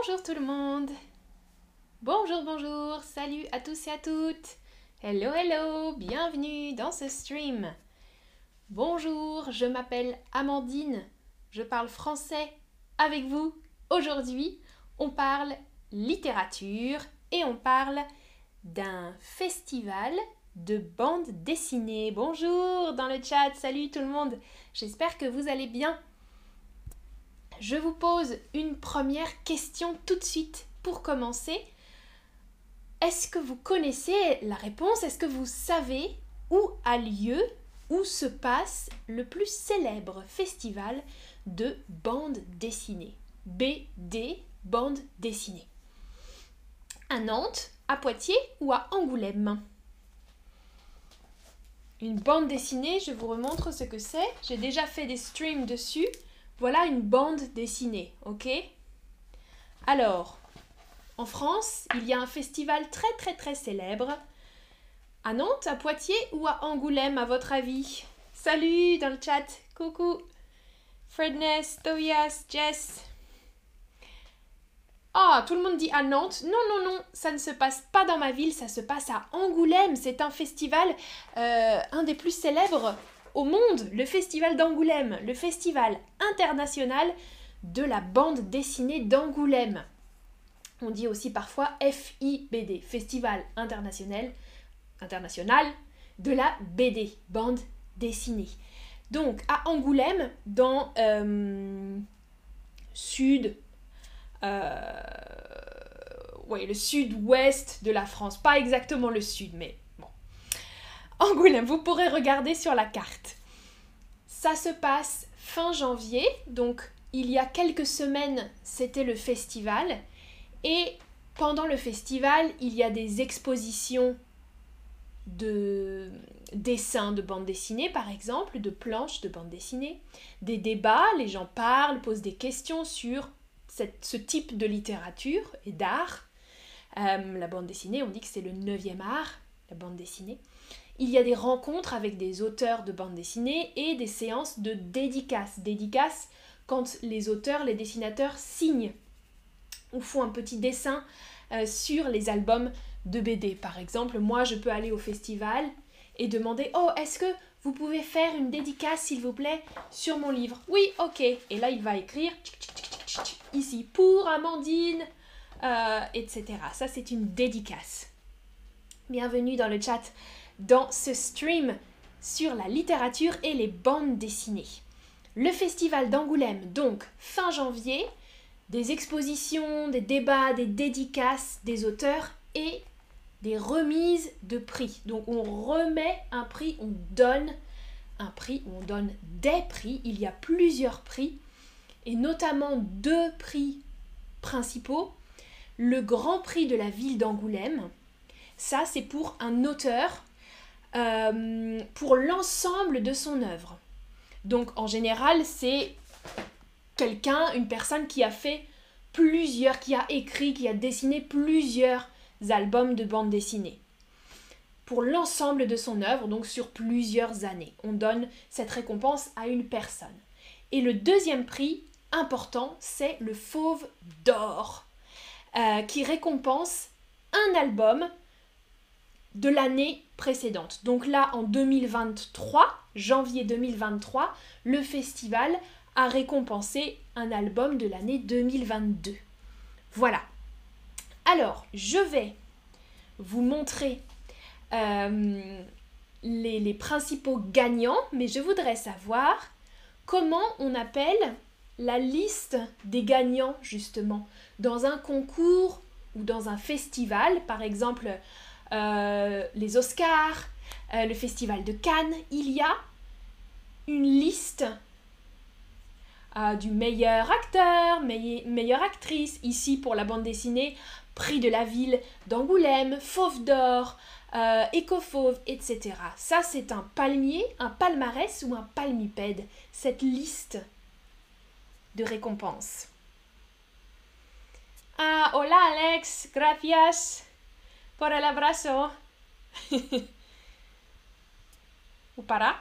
Bonjour tout le monde. Bonjour, bonjour. Salut à tous et à toutes. Hello, hello. Bienvenue dans ce stream. Bonjour, je m'appelle Amandine. Je parle français avec vous. Aujourd'hui, on parle littérature et on parle d'un festival de bande dessinée. Bonjour dans le chat. Salut tout le monde. J'espère que vous allez bien je vous pose une première question tout de suite pour commencer. Est-ce que vous connaissez la réponse? Est-ce que vous savez où a lieu, où se passe le plus célèbre festival de bande dessinée? BD, bande dessinée. À Nantes, à Poitiers ou à Angoulême? Une bande dessinée, je vous remontre ce que c'est. J'ai déjà fait des streams dessus. Voilà une bande dessinée, ok? Alors, en France, il y a un festival très très très célèbre. À Nantes, à Poitiers ou à Angoulême, à votre avis? Salut dans le chat, coucou Fredness, Tobias, Jess. Ah, tout le monde dit à Nantes. Non, non, non, ça ne se passe pas dans ma ville, ça se passe à Angoulême. C'est un festival, euh, un des plus célèbres au monde le Festival d'Angoulême, le Festival international de la bande dessinée d'Angoulême. On dit aussi parfois FIBD, Festival international, international de la BD, bande dessinée. Donc à Angoulême, dans euh, sud, euh, le sud-ouest de la France, pas exactement le sud, mais Angoulême, vous pourrez regarder sur la carte. Ça se passe fin janvier, donc il y a quelques semaines, c'était le festival. Et pendant le festival, il y a des expositions de dessins de bande dessinée, par exemple, de planches de bande dessinée, des débats, les gens parlent, posent des questions sur ce type de littérature et d'art. Euh, la bande dessinée, on dit que c'est le neuvième art, la bande dessinée il y a des rencontres avec des auteurs de bande dessinée et des séances de dédicaces. Dédicaces quand les auteurs, les dessinateurs signent ou font un petit dessin euh, sur les albums de BD. Par exemple, moi je peux aller au festival et demander Oh, est-ce que vous pouvez faire une dédicace s'il vous plaît sur mon livre? Oui, ok. Et là il va écrire ici pour Amandine, euh, etc. Ça c'est une dédicace. Bienvenue dans le chat dans ce stream sur la littérature et les bandes dessinées. Le festival d'Angoulême, donc fin janvier, des expositions, des débats, des dédicaces des auteurs et des remises de prix. Donc on remet un prix, on donne un prix, on donne des prix. Il y a plusieurs prix et notamment deux prix principaux. Le Grand Prix de la ville d'Angoulême, ça c'est pour un auteur euh, pour l'ensemble de son œuvre. Donc en général, c'est quelqu'un, une personne qui a fait plusieurs, qui a écrit, qui a dessiné plusieurs albums de bande dessinée. Pour l'ensemble de son œuvre, donc sur plusieurs années. On donne cette récompense à une personne. Et le deuxième prix important, c'est le Fauve d'or, euh, qui récompense un album de l'année précédente. Donc là, en 2023, janvier 2023, le festival a récompensé un album de l'année 2022. Voilà. Alors, je vais vous montrer euh, les, les principaux gagnants, mais je voudrais savoir comment on appelle la liste des gagnants, justement, dans un concours ou dans un festival, par exemple euh, les Oscars, euh, le Festival de Cannes, il y a une liste euh, du meilleur acteur, meilleure actrice, ici pour la bande dessinée, prix de la ville d'Angoulême, Fauve d'or, euh, Écofauve, etc. Ça, c'est un palmier, un palmarès ou un palmipède, cette liste de récompenses. Ah, hola Alex, gracias por el. Ou para?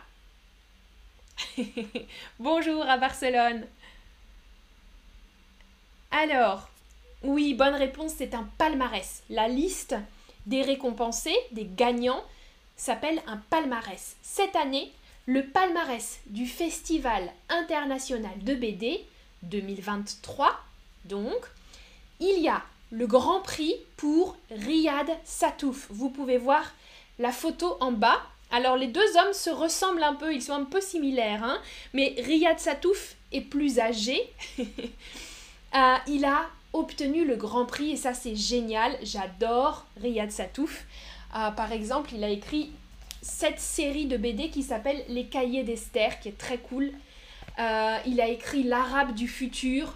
Bonjour à Barcelone. Alors, Oui, bonne réponse, c'est un palmarès. La liste des récompensés, des gagnants, s'appelle un palmarès. Cette année, le palmarès du Festival international de BD 2023, donc, il y a le grand prix pour Riyad Satouf. Vous pouvez voir la photo en bas. Alors les deux hommes se ressemblent un peu, ils sont un peu similaires, hein, mais Riyad Satouf est plus âgé. Euh, il a obtenu le grand prix et ça c'est génial. J'adore Riyad Satouf. Euh, par exemple, il a écrit cette série de BD qui s'appelle Les Cahiers d'Esther, qui est très cool. Euh, il a écrit L'Arabe du futur,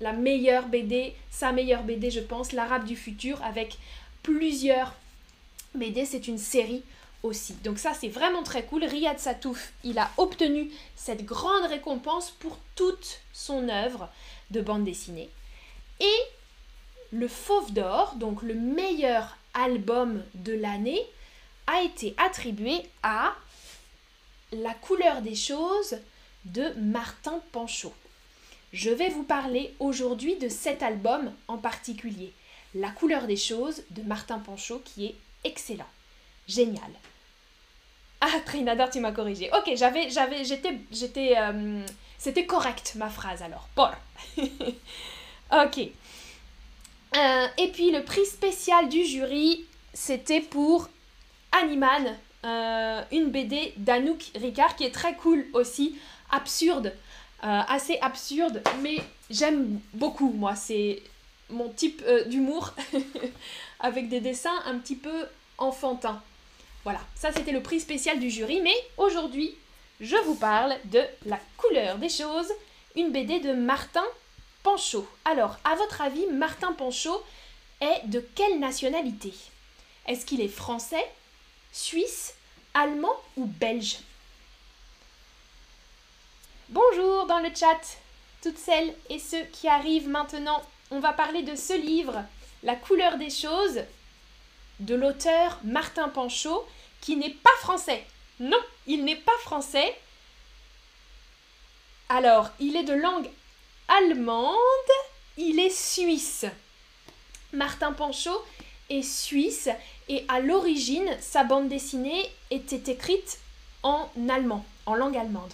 la meilleure BD, sa meilleure BD, je pense, L'Arabe du futur, avec plusieurs BD. C'est une série aussi. Donc ça, c'est vraiment très cool. Riyad Satouf, il a obtenu cette grande récompense pour toute son œuvre de bande dessinée. Et le Fauve d'Or, donc le meilleur album de l'année, a été attribué à La couleur des choses de Martin Panchaud. Je vais vous parler aujourd'hui de cet album en particulier, La couleur des choses de Martin Panchaud, qui est excellent, génial. Ah, Trinador, tu m'as corrigé. Ok, j'avais, j'avais, j'étais, j'étais, euh, c'était correct ma phrase alors. Paul. ok. Euh, et puis le prix spécial du jury, c'était pour Animan, euh, une BD d'Anouk Ricard qui est très cool aussi, absurde, euh, assez absurde, mais j'aime beaucoup moi, c'est mon type euh, d'humour avec des dessins un petit peu enfantins. Voilà, ça c'était le prix spécial du jury, mais aujourd'hui je vous parle de La couleur des choses, une BD de Martin Panchaud. Alors, à votre avis, Martin Panchaud est de quelle nationalité? Est-ce qu'il est français, suisse, allemand ou belge? Bonjour dans le chat, toutes celles et ceux qui arrivent maintenant. On va parler de ce livre, La couleur des choses, de l'auteur Martin Panchaud, qui n'est pas français. Non, il n'est pas français. Alors, il est de langue allemande, il est suisse. Martin Panchaud est suisse et à l'origine, sa bande dessinée était écrite en allemand, en langue allemande.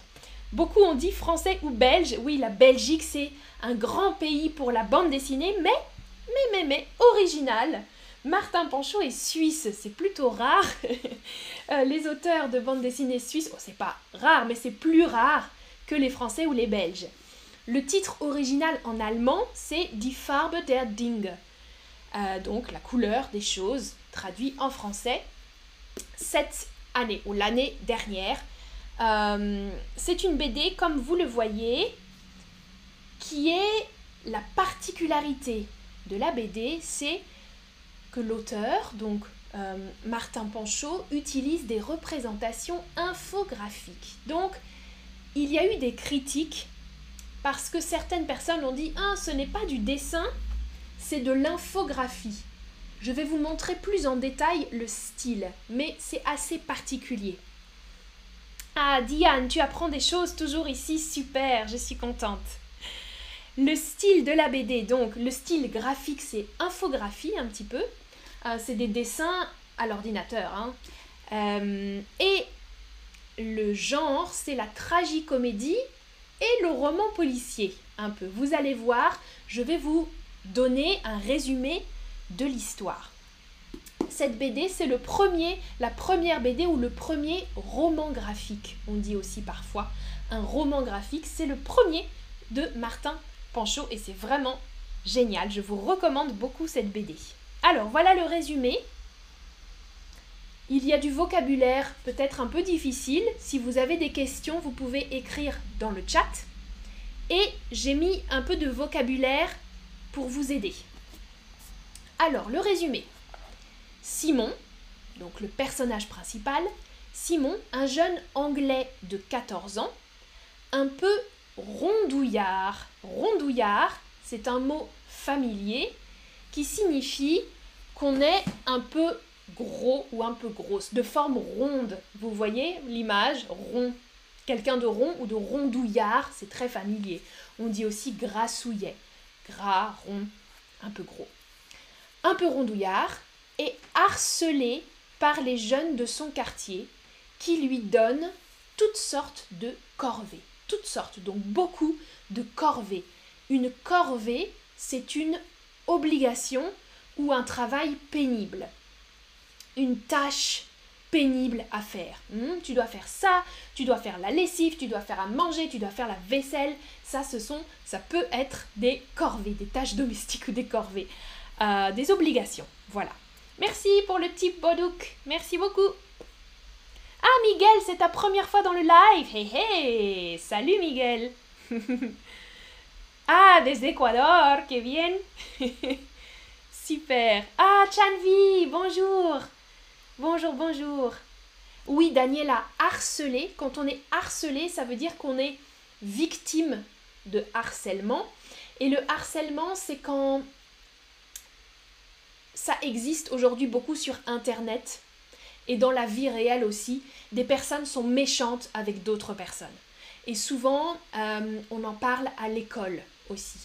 Beaucoup ont dit français ou belge. Oui, la Belgique, c'est un grand pays pour la bande dessinée, mais, mais, mais, mais, original. Martin Panchaud est suisse, c'est plutôt rare. Euh, les auteurs de bande dessinée suisses, oh, c'est pas rare, mais c'est plus rare que les français ou les belges. Le titre original en allemand, c'est Die Farbe der Dinge. Euh, donc la couleur des choses, traduit en français, cette année ou l'année dernière. Euh, c'est une BD, comme vous le voyez, qui est la particularité de la BD, c'est que l'auteur, donc euh, Martin Panchaud, utilise des représentations infographiques. Donc, il y a eu des critiques parce que certaines personnes ont dit Ah, ce n'est pas du dessin, c'est de l'infographie. Je vais vous montrer plus en détail le style, mais c'est assez particulier. Ah, Diane, tu apprends des choses toujours ici, super, je suis contente. Le style de la BD, donc le style graphique, c'est infographie un petit peu. Euh, c'est des dessins à l'ordinateur. Hein. Euh, et le genre, c'est la tragicomédie et le roman policier, un peu. Vous allez voir, je vais vous donner un résumé de l'histoire. Cette BD, c'est le premier, la première BD ou le premier roman graphique, on dit aussi parfois. Un roman graphique, c'est le premier de Martin Panchaud et c'est vraiment génial. Je vous recommande beaucoup cette BD. Alors, voilà le résumé. Il y a du vocabulaire peut-être un peu difficile. Si vous avez des questions, vous pouvez écrire dans le chat. Et j'ai mis un peu de vocabulaire pour vous aider. Alors, le résumé. Simon, donc le personnage principal, Simon, un jeune Anglais de 14 ans, un peu rondouillard. Rondouillard, c'est un mot familier qui signifie qu'on est un peu gros ou un peu grosse, de forme ronde. Vous voyez l'image rond. Quelqu'un de rond ou de rondouillard, c'est très familier. On dit aussi grassouillet. Gras, rond, un peu gros, un peu rondouillard et harcelé par les jeunes de son quartier qui lui donnent toutes sortes de corvées. Toutes sortes, donc beaucoup de corvées. Une corvée, c'est une obligation ou un travail pénible. Une tâche pénible à faire. Hmm, tu dois faire ça, tu dois faire la lessive, tu dois faire à manger, tu dois faire la vaisselle. Ça, ce sont, ça peut être des corvées, des tâches domestiques ou des corvées, euh, des obligations. Voilà. Merci pour le petit bodouk. Merci beaucoup. Ah, Miguel, c'est ta première fois dans le live. Hey, hey. Salut, Miguel. ah, des Équador, que bien. Super. Ah, Chanvi, bonjour. Bonjour, bonjour. Oui, Daniel a harcelé. Quand on est harcelé, ça veut dire qu'on est victime de harcèlement. Et le harcèlement, c'est quand ça existe aujourd'hui beaucoup sur Internet et dans la vie réelle aussi. Des personnes sont méchantes avec d'autres personnes. Et souvent, euh, on en parle à l'école aussi.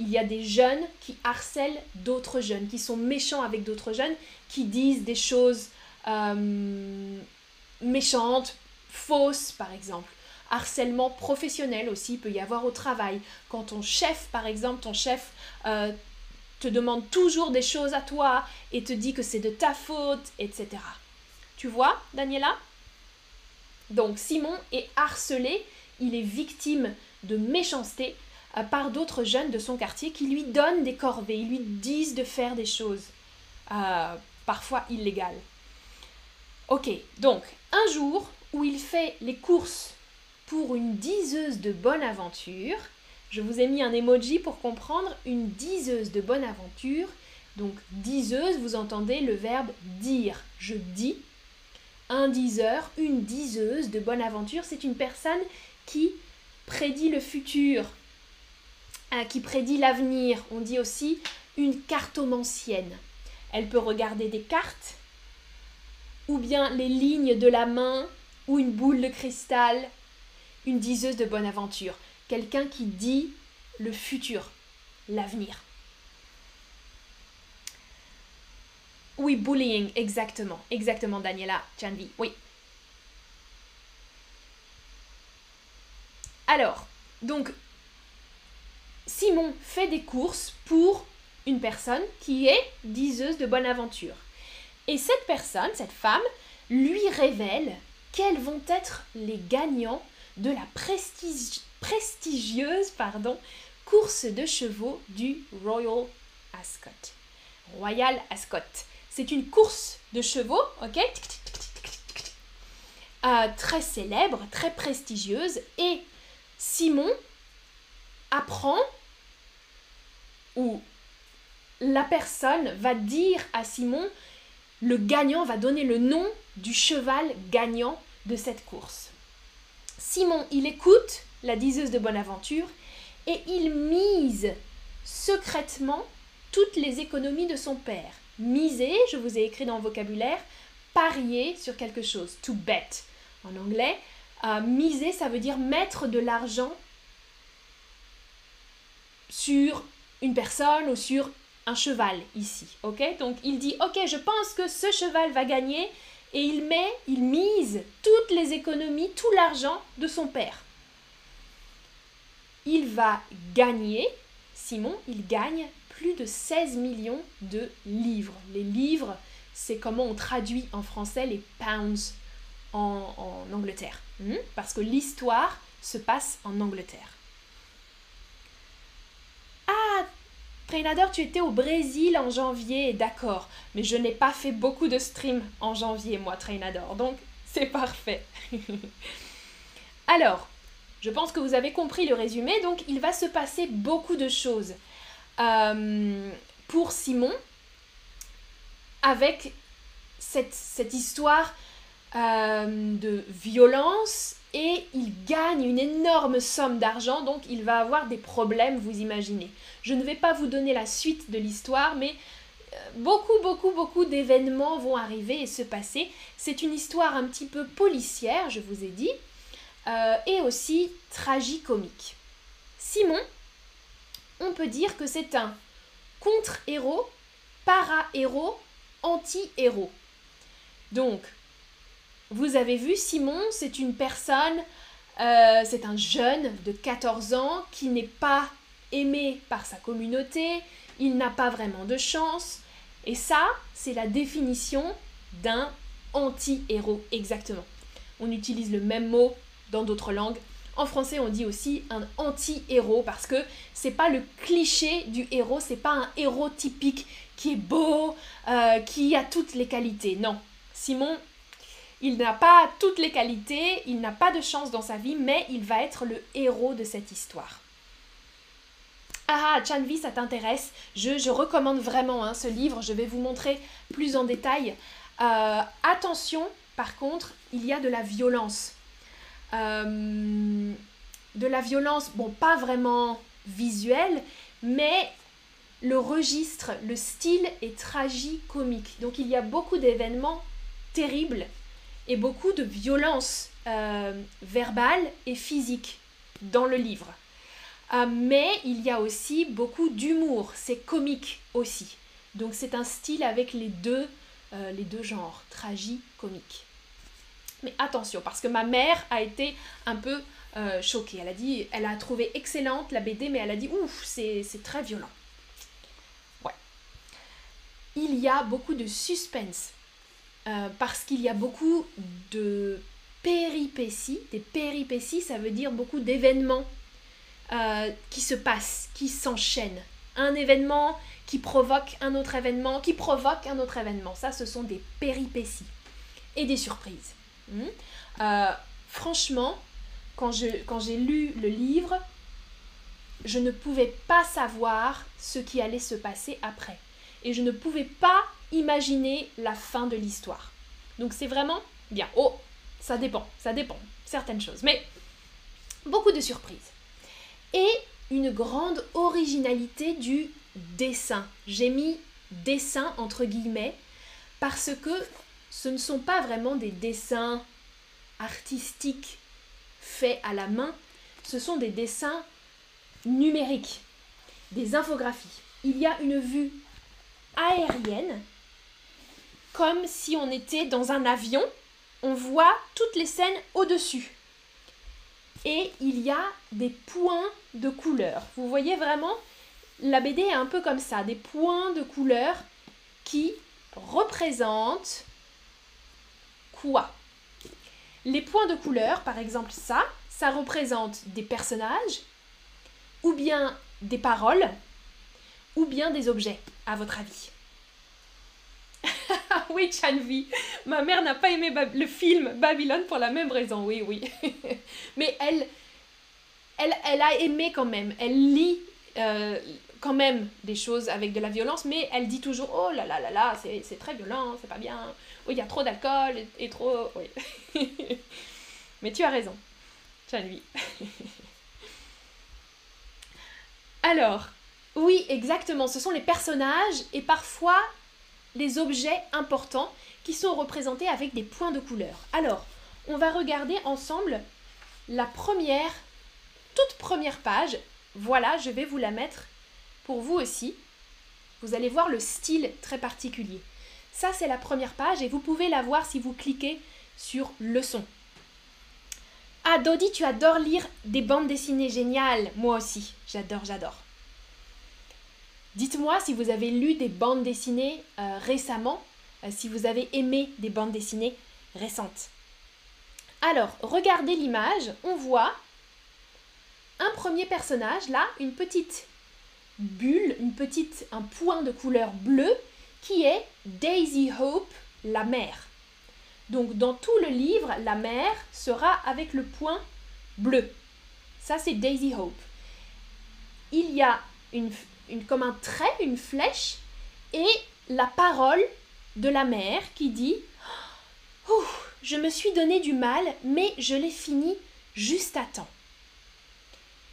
Il y a des jeunes qui harcèlent d'autres jeunes, qui sont méchants avec d'autres jeunes, qui disent des choses euh, méchantes, fausses par exemple. Harcèlement professionnel aussi, peut y avoir au travail. Quand ton chef, par exemple, ton chef euh, te demande toujours des choses à toi et te dit que c'est de ta faute, etc. Tu vois, Daniela? Donc Simon est harcelé, il est victime de méchanceté euh, par d'autres jeunes de son quartier qui lui donnent des corvées, ils lui disent de faire des choses euh, parfois illégales. Ok, donc un jour où il fait les courses pour une diseuse de bonne aventure, je vous ai mis un emoji pour comprendre une diseuse de bonne aventure. Donc diseuse, vous entendez le verbe dire. Je dis. Un diseur, une diseuse de bonne aventure, c'est une personne qui prédit le futur, hein, qui prédit l'avenir. On dit aussi une cartomancienne. Elle peut regarder des cartes, ou bien les lignes de la main, ou une boule de cristal. Une diseuse de bonne aventure quelqu'un qui dit le futur, l'avenir. Oui, bullying, exactement, exactement, Daniela Chanvi, oui. Alors, donc, Simon fait des courses pour une personne qui est diseuse de bonne aventure. Et cette personne, cette femme, lui révèle quels vont être les gagnants de la prestigieuse course de chevaux du Royal Ascot. Royal Ascot. C'est une course de chevaux, ok? Euh, Très célèbre, très prestigieuse. Et Simon apprend, ou la personne va dire à Simon, le gagnant va donner le nom du cheval gagnant de cette course. Simon, il écoute la diseuse de Bonaventure, et il mise secrètement toutes les économies de son père. Miser, je vous ai écrit dans le vocabulaire, parier sur quelque chose, to bet en anglais. Euh, miser, ça veut dire mettre de l'argent sur une personne ou sur un cheval ici, ok? Donc il dit, ok, je pense que ce cheval va gagner et il met, il mise toutes les économies, tout l'argent de son père il va gagner, Simon, il gagne plus de 16 millions de livres. Les livres, c'est comment on traduit en français les pounds en, Angleterre. Hmm? Parce que l'histoire se passe en Angleterre. Ah, Trainador, tu étais au Brésil en janvier, d'accord. Mais je n'ai pas fait beaucoup de streams en janvier, moi, Trainador. Donc, c'est parfait. Alors, je pense que vous avez compris le résumé, donc il va se passer beaucoup de choses euh, pour Simon avec cette, histoire euh, de violence et il gagne une énorme somme d'argent, donc il va avoir des problèmes, vous imaginez. Je ne vais pas vous donner la suite de l'histoire, mais euh, beaucoup, beaucoup, beaucoup d'événements vont arriver et se passer. C'est une histoire un petit peu policière, je vous ai dit. Euh, et aussi tragicomique. Simon, on peut dire que c'est un contre-héros, para-héros, anti-héros. Donc, vous avez vu, Simon, c'est une personne, euh, c'est un jeune de 14 ans qui n'est pas aimé par sa communauté, il n'a pas vraiment de chance. Et ça, c'est la définition d'un anti-héros, exactement. On utilise le même mot dans d'autres langues. En français, on dit aussi un anti-héros parce que c'est pas le cliché du héros, c'est pas un héros typique qui est beau, euh, qui a toutes les qualités. Non, Simon, il n'a pas toutes les qualités, il n'a pas de chance dans sa vie, mais il va être le héros de cette histoire. Ah, Chanvi, ça t'intéresse je, recommande vraiment hein, ce livre, je vais vous montrer plus en détail. Euh, attention, par contre, il y a de la violence. Euh, de la violence, bon, pas vraiment visuelle, mais le registre, le style est tragicomique. Donc il y a beaucoup d'événements terribles et beaucoup de violence euh, verbale et physique dans le livre. Euh, mais il y a aussi beaucoup d'humour, c'est comique aussi. Donc c'est un style avec les deux, les deux genres, tragicomique. Mais attention, parce que ma mère a été un peu euh, choquée. Elle a dit, elle a trouvé excellente la BD, mais elle a dit, ouf, c'est très violent. Ouais. Il y a beaucoup de suspense, euh, parce qu'il y a beaucoup de péripéties. Des péripéties, ça veut dire beaucoup d'événements euh, qui se passent, qui s'enchaînent. Un événement qui provoque un autre événement, qui provoque un autre événement. Ça, ce sont des péripéties et des surprises. Hmm. Euh, franchement, quand j'ai quand lu le livre, je ne pouvais pas savoir ce qui allait se passer après. Et je ne pouvais pas imaginer la fin de l'histoire. Donc c'est vraiment bien. Oh, ça dépend, ça dépend, certaines choses. Mais beaucoup de surprises. Et une grande originalité du dessin. J'ai mis dessin entre guillemets parce que ce ne sont pas vraiment des dessins artistiques faits à la main, ce sont des dessins numériques, des infographies. Il y a une vue aérienne, comme si on était dans un avion, on voit toutes les scènes au-dessus. Et il y a des points de couleur. Vous voyez vraiment, la BD est un peu comme ça, des points de couleur qui représentent les points de couleur, par exemple ça, ça représente des personnages, ou bien des paroles, ou bien des objets, à votre avis? oui, Chanvi, ma mère n'a pas aimé le film Babylone pour la même raison, oui, oui. Mais elle, elle, elle a aimé quand même. Elle lit euh, quand même des choses avec de la violence, mais elle dit toujours Oh là là là là, c'est très violent, c'est pas bien. Oui, il y a trop d'alcool et, trop. Oui. mais tu as raison, lui. Alors, oui, exactement, ce sont les personnages et parfois les objets importants qui sont représentés avec des points de couleur. Alors, on va regarder ensemble la première, toute première page. Voilà, je vais vous la mettre pour vous aussi. Vous allez voir le style très particulier. Ça, c'est la première page et vous pouvez la voir si vous cliquez sur leçon. Ah, Dodi, tu adores lire des bandes dessinées géniales. Moi aussi, j'adore, j'adore. Dites-moi si vous avez lu des bandes dessinées euh, récemment, euh, si vous avez aimé des bandes dessinées récentes. Alors, regardez l'image, on voit un premier personnage, là, une petite bulle, une petite, un point de couleur bleue qui est Daisy Hope, la mère. Donc dans tout le livre, la mère sera avec le point bleu. Ça c'est Daisy Hope. Il y a une, une, comme un trait, une flèche, et la parole de la mère qui dit Je me suis donné du mal, mais je l'ai fini juste à temps.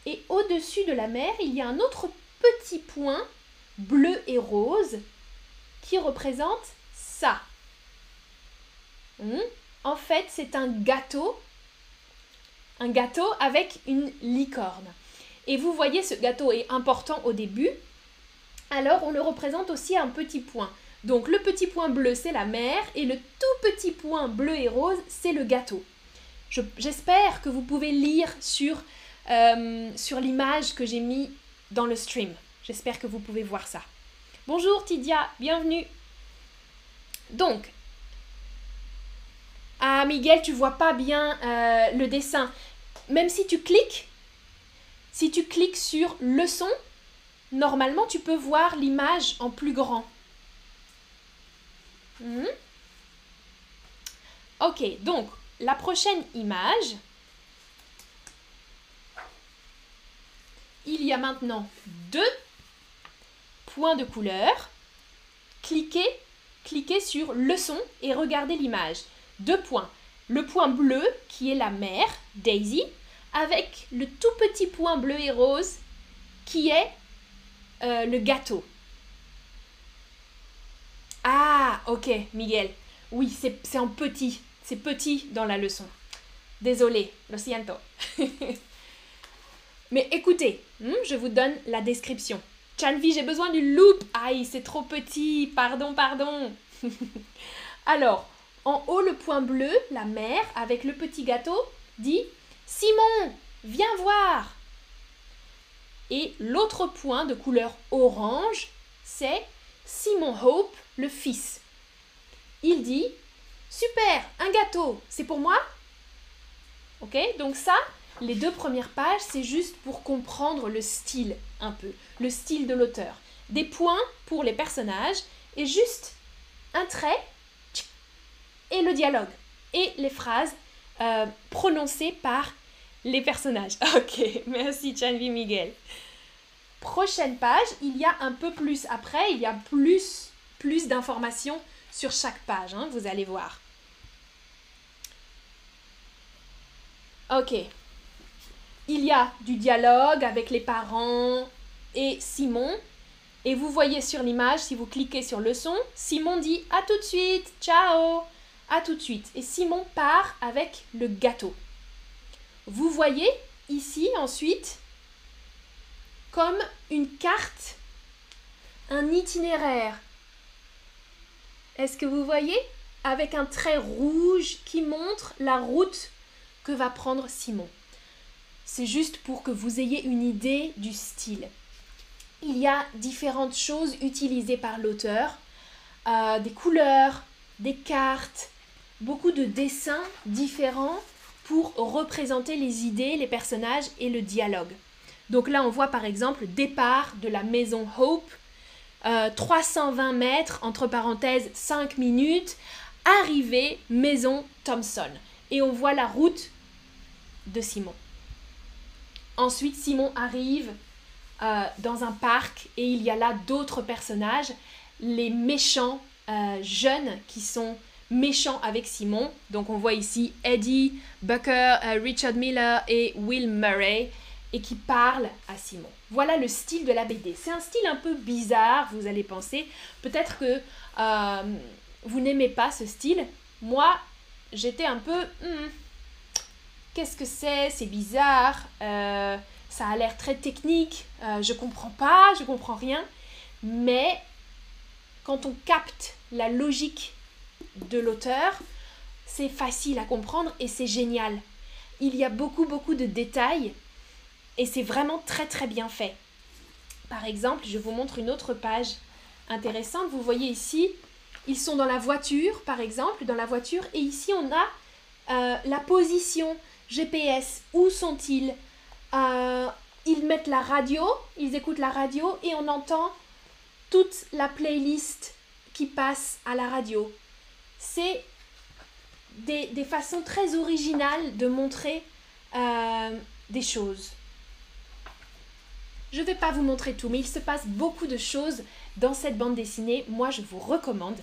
Et au-dessus de la mer, il y a un autre petit point bleu et rose qui représente ça. Hmm? En fait, c'est un gâteau, un gâteau avec une licorne. Et vous voyez, ce gâteau est important au début. alors on le représente aussi à un petit point. Donc le petit point bleu, c'est la mer, et le tout petit point bleu et rose, c'est le gâteau. J'espère que vous pouvez lire sur, euh, sur l'image que j'ai mis dans le stream. J'espère que vous pouvez voir ça. Bonjour Tidia, bienvenue. Donc, ah Miguel, tu vois pas bien euh, le dessin. Même si tu cliques, si tu cliques sur leçon, normalement tu peux voir l'image en plus grand. Hmm? Ok, donc la prochaine image, il y a maintenant deux points de couleur. Cliquez, cliquez sur leçon et regardez l'image. Deux points. Le point bleu qui est la mer, Daisy, avec le tout petit point bleu et rose qui est euh, le gâteau. Ah, ok, Miguel. Oui, c'est en petit. C'est petit dans la leçon. Désolé, lo siento. Mais écoutez, hmm, je vous donne la description. Chanvi, j'ai besoin du loupe. Aïe, c'est trop petit. Pardon, pardon. Alors, en haut, le point bleu, la mer, avec le petit gâteau, dit Simon, viens voir. Et l'autre point de couleur orange, c'est Simon Hope, le fils. Il dit Super, un gâteau, c'est pour moi Ok, donc ça, les deux premières pages, c'est juste pour comprendre le style un peu, le style de l'auteur. Des points pour les personnages et juste un trait et le dialogue et les phrases euh, prononcées par les personnages. Ok, merci Chanvi Miguel. Prochaine page, il y a un peu plus après, il y a plus, plus d'informations sur chaque page, hein, vous allez voir. Ok. Il y a du dialogue avec les parents et Simon. Et vous voyez sur l'image, si vous cliquez sur le son, Simon dit à tout de suite, ciao, à tout de suite. Et Simon part avec le gâteau. Vous voyez ici ensuite comme une carte, un itinéraire. Est-ce que vous voyez? Avec un trait rouge qui montre la route que va prendre Simon. C'est juste pour que vous ayez une idée du style. Il y a différentes choses utilisées par l'auteur, euh, des couleurs, des cartes, beaucoup de dessins différents pour représenter les idées, les personnages et le dialogue. Donc là, on voit par exemple départ de la maison Hope, 320 euh, mètres, entre parenthèses 5 minutes, arrivée maison Thompson. Et on voit la route de Simon. Ensuite, Simon arrive euh, dans un parc et il y a là d'autres personnages, les méchants euh, jeunes qui sont méchants avec Simon. Donc on voit ici Eddie, Bucker, euh, Richard Miller et Will Murray et qui parlent à Simon. Voilà le style de la BD. C'est un style un peu bizarre, vous allez penser. Peut-être que vous n'aimez pas ce style. Moi, j'étais un peu... Hmm, qu'est-ce que c'est, c'est bizarre, euh, ça a l'air très technique, euh, je comprends pas, je comprends rien. Mais quand on capte la logique de l'auteur, c'est facile à comprendre et c'est génial. Il y a beaucoup beaucoup de détails et c'est vraiment très très bien fait. Par exemple, je vous montre une autre page intéressante. Vous voyez ici, ils sont dans la voiture, par exemple, dans la voiture, et ici on a euh, la position GPS, où sont-ils? Euh, Ils mettent la radio, ils écoutent la radio et on entend toute la playlist qui passe à la radio. C'est des, façons très originales de montrer euh, des choses. Je ne vais pas vous montrer tout, mais il se passe beaucoup de choses dans cette bande dessinée. Moi, je vous recommande.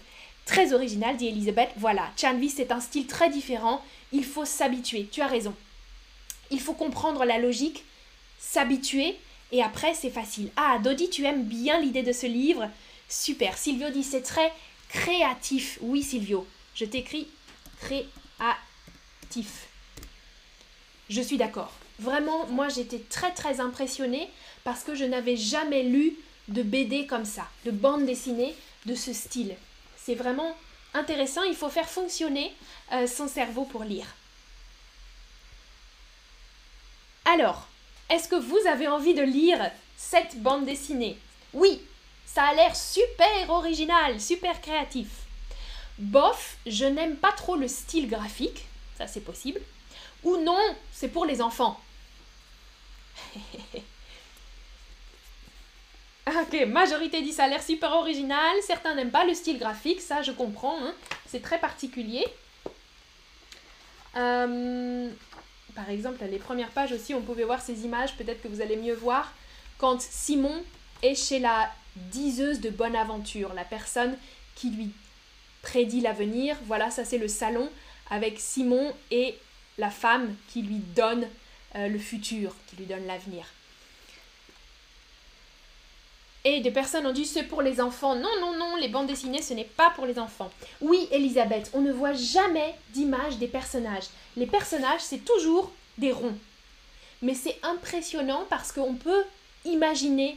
Très original, dit Elisabeth. Voilà, Chanvi, c'est un style très différent. Il faut s'habituer. Tu as raison. Il faut comprendre la logique, s'habituer, et après, c'est facile. Ah, Dodi, tu aimes bien l'idée de ce livre Super. Silvio dit c'est très créatif. Oui, Silvio, je t'écris créatif. Je suis d'accord. Vraiment, moi j'étais très très impressionnée parce que je n'avais jamais lu de BD comme ça, de bande dessinée de ce style. C'est vraiment intéressant, il faut faire fonctionner euh, son cerveau pour lire. Alors, est-ce que vous avez envie de lire cette bande dessinée? Oui, ça a l'air super original, super créatif. Bof, je n'aime pas trop le style graphique, ça c'est possible. Ou non, c'est pour les enfants. ok, majorité dit ça a l'air super original, certains n'aiment pas le style graphique, ça je comprends, hein. c'est très particulier. Euh, par exemple, les premières pages aussi, on pouvait voir ces images, peut-être que vous allez mieux voir, quand Simon est chez la diseuse de bonne aventure, la personne qui lui prédit l'avenir. Voilà, ça c'est le salon avec Simon et la femme qui lui donne euh, le futur, qui lui donne l'avenir. Et des personnes ont dit c'est pour les enfants. Non, non, non, les bandes dessinées, ce n'est pas pour les enfants. Oui, Elisabeth, on ne voit jamais d'image des personnages. Les personnages, c'est toujours des ronds. Mais c'est impressionnant parce qu'on peut imaginer,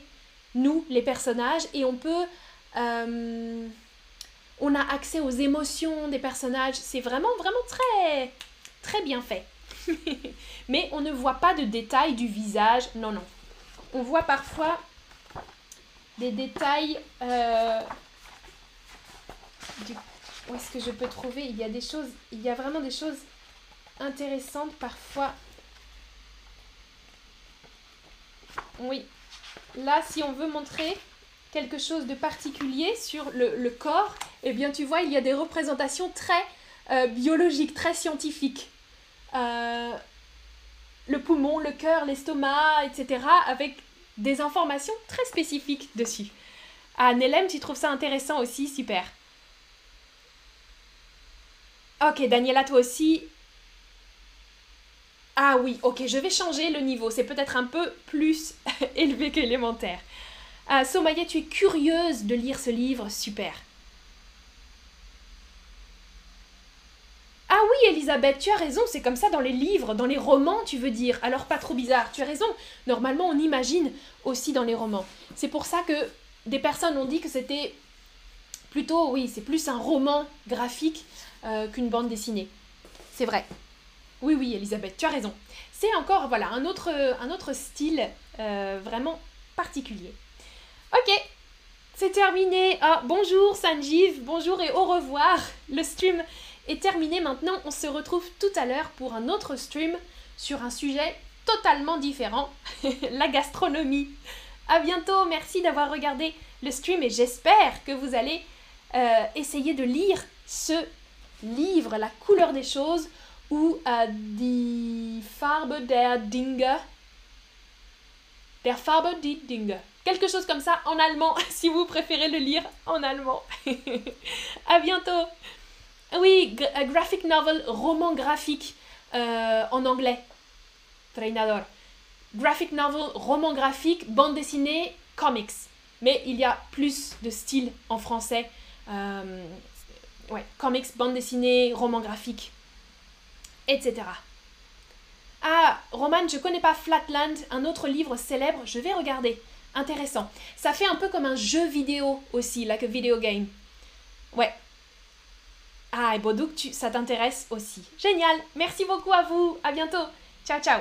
nous, les personnages, et on peut... Euh, on a accès aux émotions des personnages. C'est vraiment, vraiment très, très bien fait. Mais on ne voit pas de détails du visage. Non, non. On voit parfois des détails. Euh, où est-ce que je peux trouver Il y a des choses. Il y a vraiment des choses intéressantes parfois. Oui. Là, si on veut montrer quelque chose de particulier sur le, corps, eh bien, tu vois, il y a des représentations très euh, biologiques, très scientifiques. Euh, le poumon, le cœur, l'estomac, etc., avec des informations très spécifiques dessus. Ah, Nelem, tu trouves ça intéressant aussi Super. Ok, Daniela, toi aussi. Ah oui, ok, je vais changer le niveau. C'est peut-être un peu plus élevé qu'élémentaire. Ah, Somaya, tu es curieuse de lire ce livre Super. Ah oui, Elisabeth, tu as raison, c'est comme ça dans les livres, dans les romans, tu veux dire. Alors pas trop bizarre, tu as raison. Normalement, on imagine aussi dans les romans. C'est pour ça que des personnes ont dit que c'était plutôt, oui, c'est plus un roman graphique euh, qu'une bande dessinée. C'est vrai. Oui, oui, Elisabeth, tu as raison. C'est encore, voilà, un autre, style euh, vraiment particulier. Ok, c'est terminé. Ah, bonjour Sanjiv, bonjour et au revoir. Le stream est terminé maintenant. On se retrouve tout à l'heure pour un autre stream sur un sujet totalement différent, la gastronomie. À bientôt, merci d'avoir regardé le stream et j'espère que vous allez euh, essayer de lire ce livre, La couleur des choses, ou euh, Die Farbe der Dinge. Der Farbe die Dinge. Quelque chose comme ça en allemand, si vous préférez le lire en allemand. à bientôt. Oui, euh, graphic novel, roman graphique euh, en anglais. Trainador. Graphic novel, roman graphique, bande dessinée, comics. Mais il y a plus de styles en français. Euh, ouais, comics, bande dessinée, roman graphique, etc. Ah, Roman, je connais pas Flatland, un autre livre célèbre, je vais regarder. Intéressant. Ça fait un peu comme un jeu vidéo aussi, like a video game. Ouais, ah, et Bodouk, tu, ça t'intéresse aussi. Génial. Merci beaucoup à vous. À bientôt. Ciao, ciao.